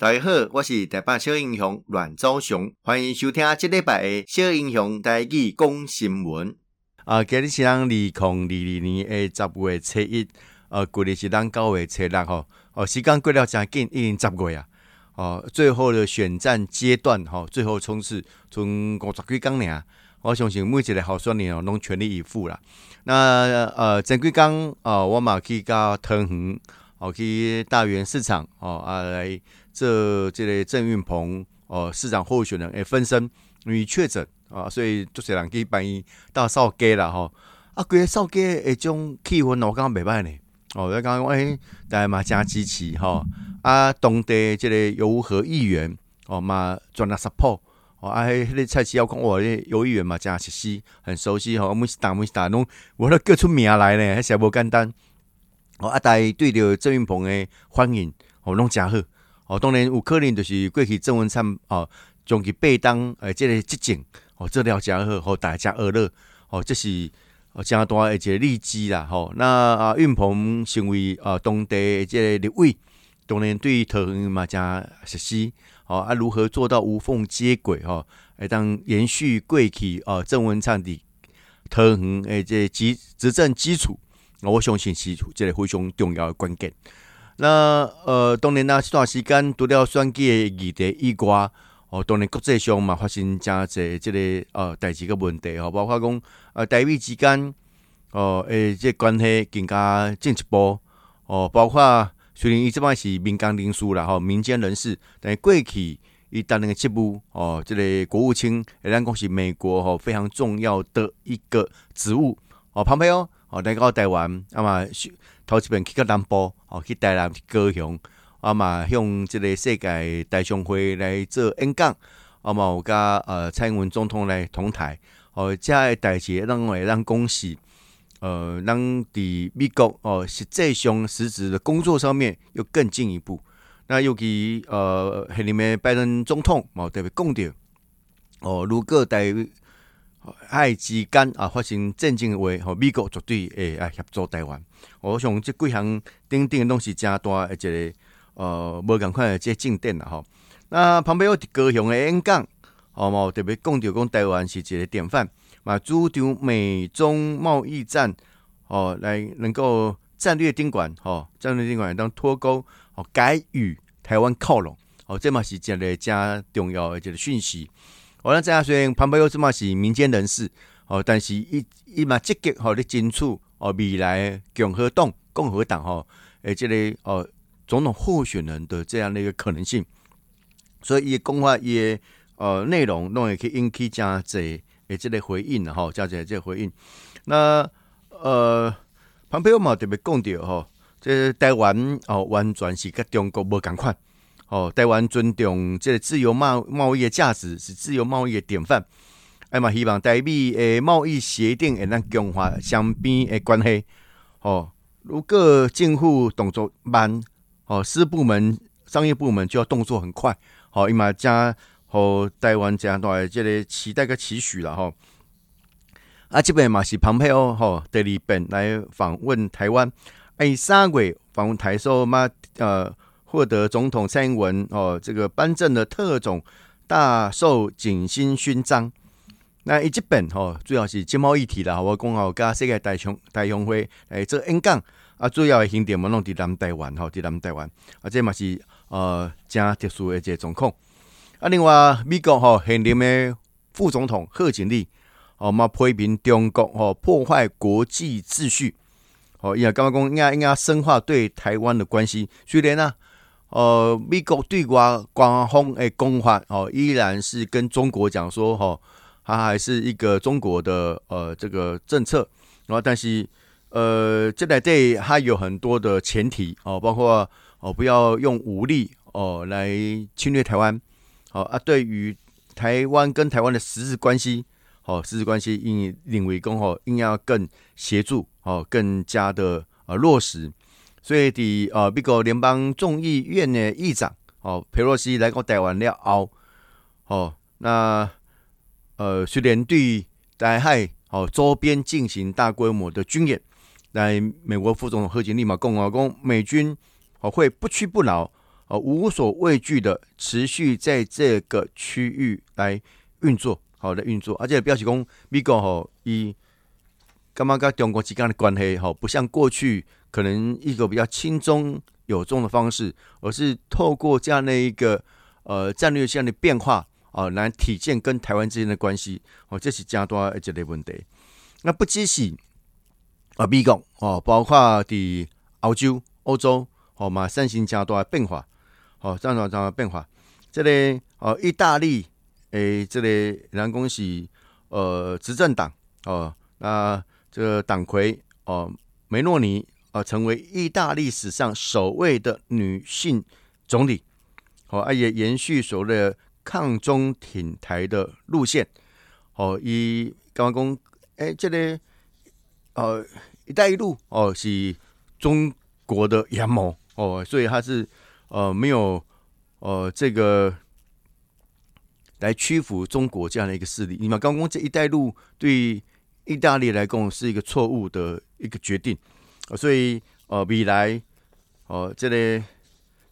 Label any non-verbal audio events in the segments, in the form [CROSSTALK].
大家好，我是台北小英雄阮昭雄，欢迎收听这礼拜的小英雄台语讲新闻。啊，今日是咱二零二二年的十月初一，呃，旧历是咱九月初六吼。哦，时间过了真紧，已经十月啊。哦，最后的选战阶段，吼，最后冲刺，从五十几天尔，我相信每一个候选人哦，拢全力以赴啦。那呃，前几天哦，我嘛去到桃园，哦，去大园市场，哦啊来。这这个郑运鹏哦，市长候选人诶，分身因为确诊啊，所以就是人去帮伊到扫街啦吼。啊，规个扫街诶，种气氛我感觉袂歹呢。哦，我刚刚讲诶，大家嘛诚支持吼。啊，当地这个游和议员哦嘛全力 support 哦，啊，迄个蔡奇耀讲哇，迄游议员嘛诚熟悉，很熟悉吼。每时打每时打拢，我都叫出名来呢，还是无简单。哦，啊，大家对着郑运鹏诶欢迎哦，拢真好。哦，当然有可能就是过去郑文灿哦，将其背当诶，即个执政哦，做了诚好，和大家乐哦，这是哦，真大诶一个利基啦吼。那啊，运鹏成为啊当地诶这个立委，当然对于桃园嘛诚熟悉哦。啊，如何做到无缝接轨吼，来当延续过去哦，郑文灿的桃园诶这基执政基础，我相信是即个非常重要的关键。那呃，当然啦，这段时间除了选举的议题以外，哦，当然国际上嘛发生真侪这个呃代志个问题吼，包括讲呃台美之间哦诶这关系更加进一步哦，包括虽然伊这摆是民间人士啦吼，民间人士，但是过去伊担任个职务哦，这个国务卿，咱讲是美国吼非常重要的一个职务哦，旁边哦，哦来到台湾啊嘛。头一遍去到南部，哦，去台南去高雄，啊嘛向这个世界大商会来做演讲，啊嘛有甲呃蔡英文总统来同台，哦，遮个代志让会让恭喜，呃，咱伫美国哦实际上实质的工作上面又更进一步。那尤其呃下面拜登总统嘛特别讲着，哦，如果在爱之间啊发生战争的话，吼，美国绝对会啊协助台湾。我想即几项顶顶拢是真大一个呃无共款的这进展啦吼。那旁边有高雄的演讲，哦嘛特别讲到讲台湾是一个典范，嘛主张美中贸易战，哦来能够战略顶管，吼战略顶管当脱钩，哦改与台湾靠拢，哦这嘛是一个真重要的一个讯息。我咱知影，虽然旁边有这么是民间人士，哦，但是伊伊嘛积极吼咧争取哦未来共和党、共和党吼诶，这个哦总统候选人的这样的一个可能性，所以伊讲话伊诶呃内容拢会去引起诚侪诶这个回应吼，真侪这个回应。那呃旁边有嘛特别讲着吼，这、台湾哦完全是甲中国无共款。哦，台湾尊重这个自由贸贸易的价值，是自由贸易的典范。哎嘛，希望台美诶贸易协定会咱强化双边诶关系。哦，如果政府动作慢，哦，私部门、商业部门就要动作很快。哦，伊嘛加和台湾这样大这个期待个期许了吼。啊，这边嘛是蓬佩奥吼第二遍来访问台湾，哎，三月访问台时嘛，呃。获得总统蔡英文哦，这个颁证的特种大寿锦星勋章。那一基本哦，主要是经贸议题啦。我讲好，加世界大雄大雄会来做演讲啊，主要的行程嘛，拢伫南台湾吼，伫南台湾啊，这嘛是呃，正特殊的一个状况。啊，另外美国吼现任的副总统贺锦丽哦，嘛批评中国吼破坏国际秩序哦，也刚刚讲应该应该深化对台湾的关系，虽然呢。呃，美国对外官方诶讲法哦，依然是跟中国讲说吼，它还是一个中国的呃这个政策，然后但是呃这里对它有很多的前提哦，包括哦不要用武力哦来侵略台湾，好啊，对于台湾跟台湾的实质关系，哦实质关系应领为公吼，应要更协助哦，更加的呃落实。所以，伫呃美国联邦众议院的议长哦佩洛西来到台湾了后，哦，那呃虽然对台海哦周边进行大规模的军演，但美国副总统贺锦丽嘛讲啊，讲美军哦会不屈不挠哦无所畏惧的持续在这个区域来运作，好的运作，而且表示讲美国吼以干嘛跟中国之间的关系吼，不像过去可能一个比较轻中有重的方式，而是透过这样的一个呃战略性的变化啊，来体现跟台湾之间的关系，哦，这是加多一个问题。那不只是啊，美国哦，包括伫欧洲、欧洲哦嘛，产生加多变化，哦，这样这样变化。这里哦，意大利诶，这里人讲是呃执政党哦，那这个党魁哦梅诺尼啊，成为意大利史上首位的女性总理，哦，啊也延续所谓的抗中挺台的路线，哦，以刚刚讲。哎，这个呃，“一带一路”哦，是中国的阳谋哦，所以他是呃没有呃这个来屈服中国这样的一个势力。你们刚刚这“一带路”对意大利来讲是一个错误的一个决定，所以呃未来哦，这个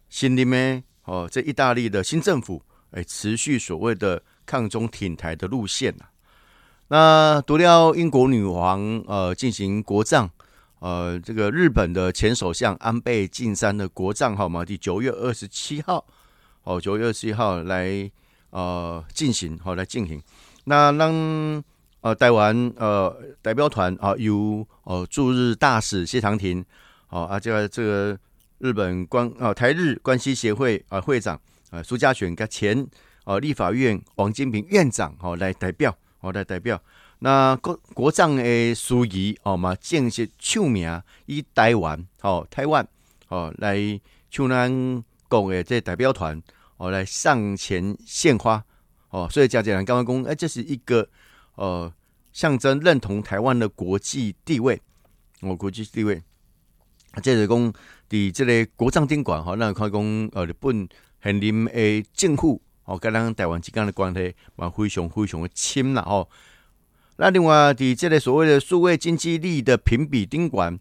新里面哦，这意大利的新政府哎，持续所谓的抗中挺台的路线呐。那独料英国女王呃进行国葬，呃，这个日本的前首相安倍晋三的国葬号码，第九月二十七号，哦，九月二十七号来呃进行，好、来进行。那让呃台湾呃代表团啊、呃、由呃驻日大使谢长廷，哦、啊这个这个日本关、呃、台日关系协会啊、呃、会长啊、呃、苏嘉全跟前啊、呃、立法院王金平院长、哦、来代表。我来代表那国国葬的司仪哦嘛，正式唱名以台湾哦，台湾哦来像咱国的这代表团哦来上前献花哦，所以讲讲刚刚讲，哎，这是一个呃象征认同台湾的国际地位哦，国际地位。这是讲伫这个国葬宾馆哈，那看讲呃日本现任的政府。哦，跟咱台湾之间的关系嘛，非常非常的亲啦哦。那另外，伫这个所谓的数位经济力的评比顶管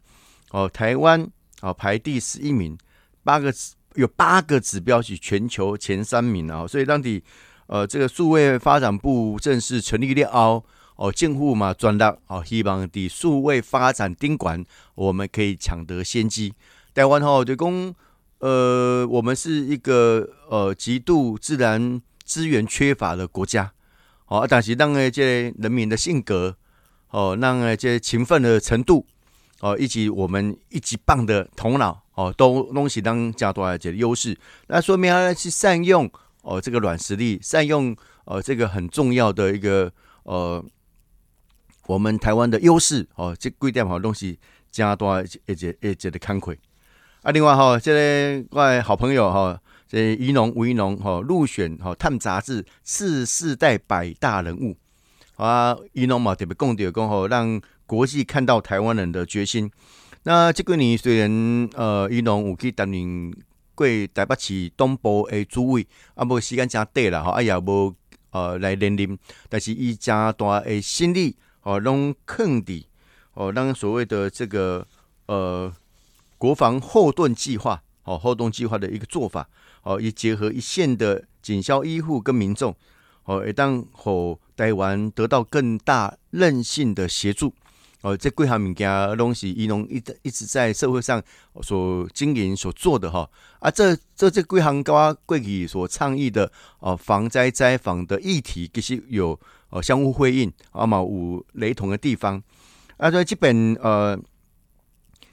哦，台湾哦排第十一名，八个有八个指标是全球前三名啊。所以当地呃这个数位发展部正式成立了哦，哦，政府嘛专大哦，希望伫数位发展顶管，我们可以抢得先机。台湾吼就讲。呃，我们是一个呃极度自然资源缺乏的国家，哦，但是让那些人民的性格，哦，让那些勤奋的程度，哦，以及我们一级棒的头脑，哦，都东西当加多一些优势，那说明他去善用哦这个软实力，善用呃这个很重要的一个呃我们台湾的优势，哦，这贵点好东西加多一些一些一些的慷慨。啊，另外哈、哦，这个我好朋友哈、哦，这宜农吴宜农哈入选哈《探》杂志次世代百大人物啊，宜农嘛特别贡点讲吼，让国际看到台湾人的决心。那这个年虽然呃宜农有去担任过台北市东部的主委，啊，无时间真短啦，哈，啊也无呃来连任，但是伊真大的心力哦，拢肯定哦，让所谓的这个呃。国防后盾计划，哦，后盾计划的一个做法，哦，也结合一线的警消医护跟民众，哦，也当吼台湾得到更大韧性的协助，哦，这几项物件东西，伊拢一直一直在社会上所经营所做的哈，啊，这这这几项跟过去所倡议的哦，防灾灾防的议题，其实有呃相互辉映，啊嘛有雷同的地方，啊，所以基本呃。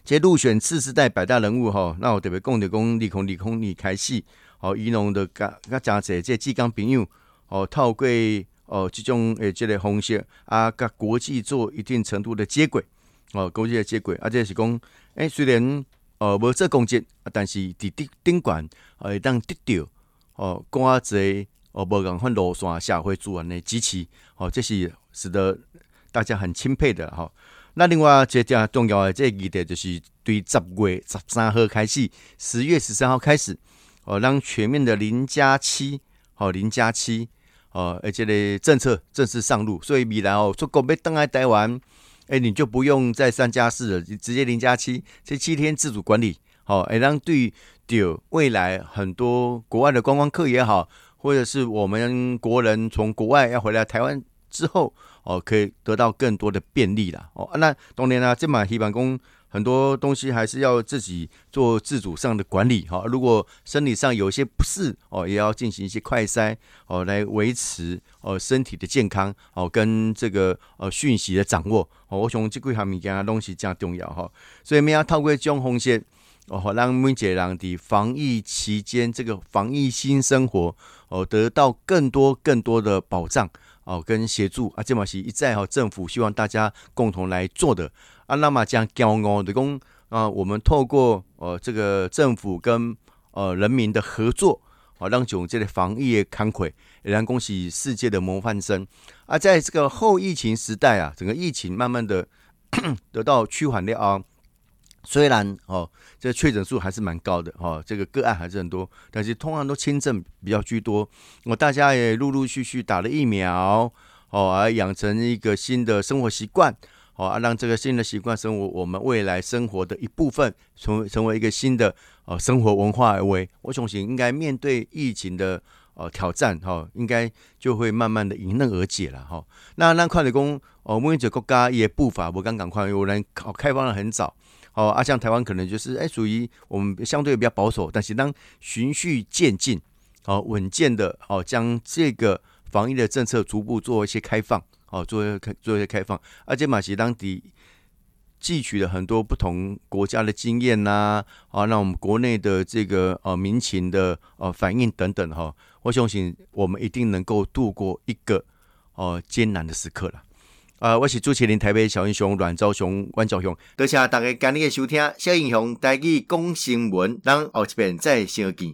这入选次世代百大人物哈，那我特别讲的讲利空利空利开始，哦，宜农的甲甲诚济这志刚朋友，哦，透过哦这种诶这个方式啊，甲国际做一定程度的接轨，哦，国际的接轨，啊，这是讲，诶，虽然呃无做功绩，但是伫顶顶管会当得到哦，寡侪哦无共款路线社会资源的支持，哦，这是使得大家很钦佩的哈。那另外一个重要的这个议题就是，对十月十三号开始，十月十三号开始，哦，让全面的零加七，哦，零加七，哦，而且呢，政策正式上路，所以米兰哦，出国被登来台湾，哎，你就不用再三加四了，直接零加七，这七天自主管理，好，哎，让对到未来很多国外的观光客也好，或者是我们国人从国外要回来台湾之后，哦，可以得到更多的便利啦。哦，那当然啦，这马希望讲很多东西还是要自己做自主上的管理哈。如果生理上有一些不适哦，也要进行一些快筛哦，来维持哦身体的健康哦，跟这个呃讯息的掌握哦。我想这几项物件东西真重要哈。所以我们要透过这种风险哦，让每一个人的防疫期间这个防疫新生活哦，得到更多更多的保障。哦，跟协助啊，这嘛是一再哈，政府希望大家共同来做的啊。那么将骄傲的讲啊，我们透过呃这个政府跟呃人民的合作啊，让囧这个防疫的慷慨，也让恭喜世界的模范生啊。在这个后疫情时代啊，整个疫情慢慢的 [COUGHS] 得到趋缓了啊。虽然哦，这确诊数还是蛮高的哦，这个个案还是很多，但是通常都轻症比较居多。我大家也陆陆续续打了疫苗哦，而养成一个新的生活习惯哦，啊，让这个新的习惯生活我们未来生活的一部分，成为成为一个新的哦生活文化而为。我相信应该面对疫情的呃挑战哈，应该就会慢慢的迎刃而解了哈。那那快递工哦，每一个国家也步伐不刚赶快，有人开开放的很早。哦，啊，像台湾可能就是哎，属于我们相对比较保守，但是当循序渐进，哦，稳健的哦，将这个防疫的政策逐步做一些开放，哦，做一些开做一些开放，而且马其当地汲取了很多不同国家的经验呐，啊，那我们国内的这个呃民情的呃反应等等哈，我相信我们一定能够度过一个呃艰难的时刻了。呃，我是主持人台北小英雄阮昭雄、阮昭雄，多谢大家今日的收听。小英雄带去讲新闻，咱后一遍再相见。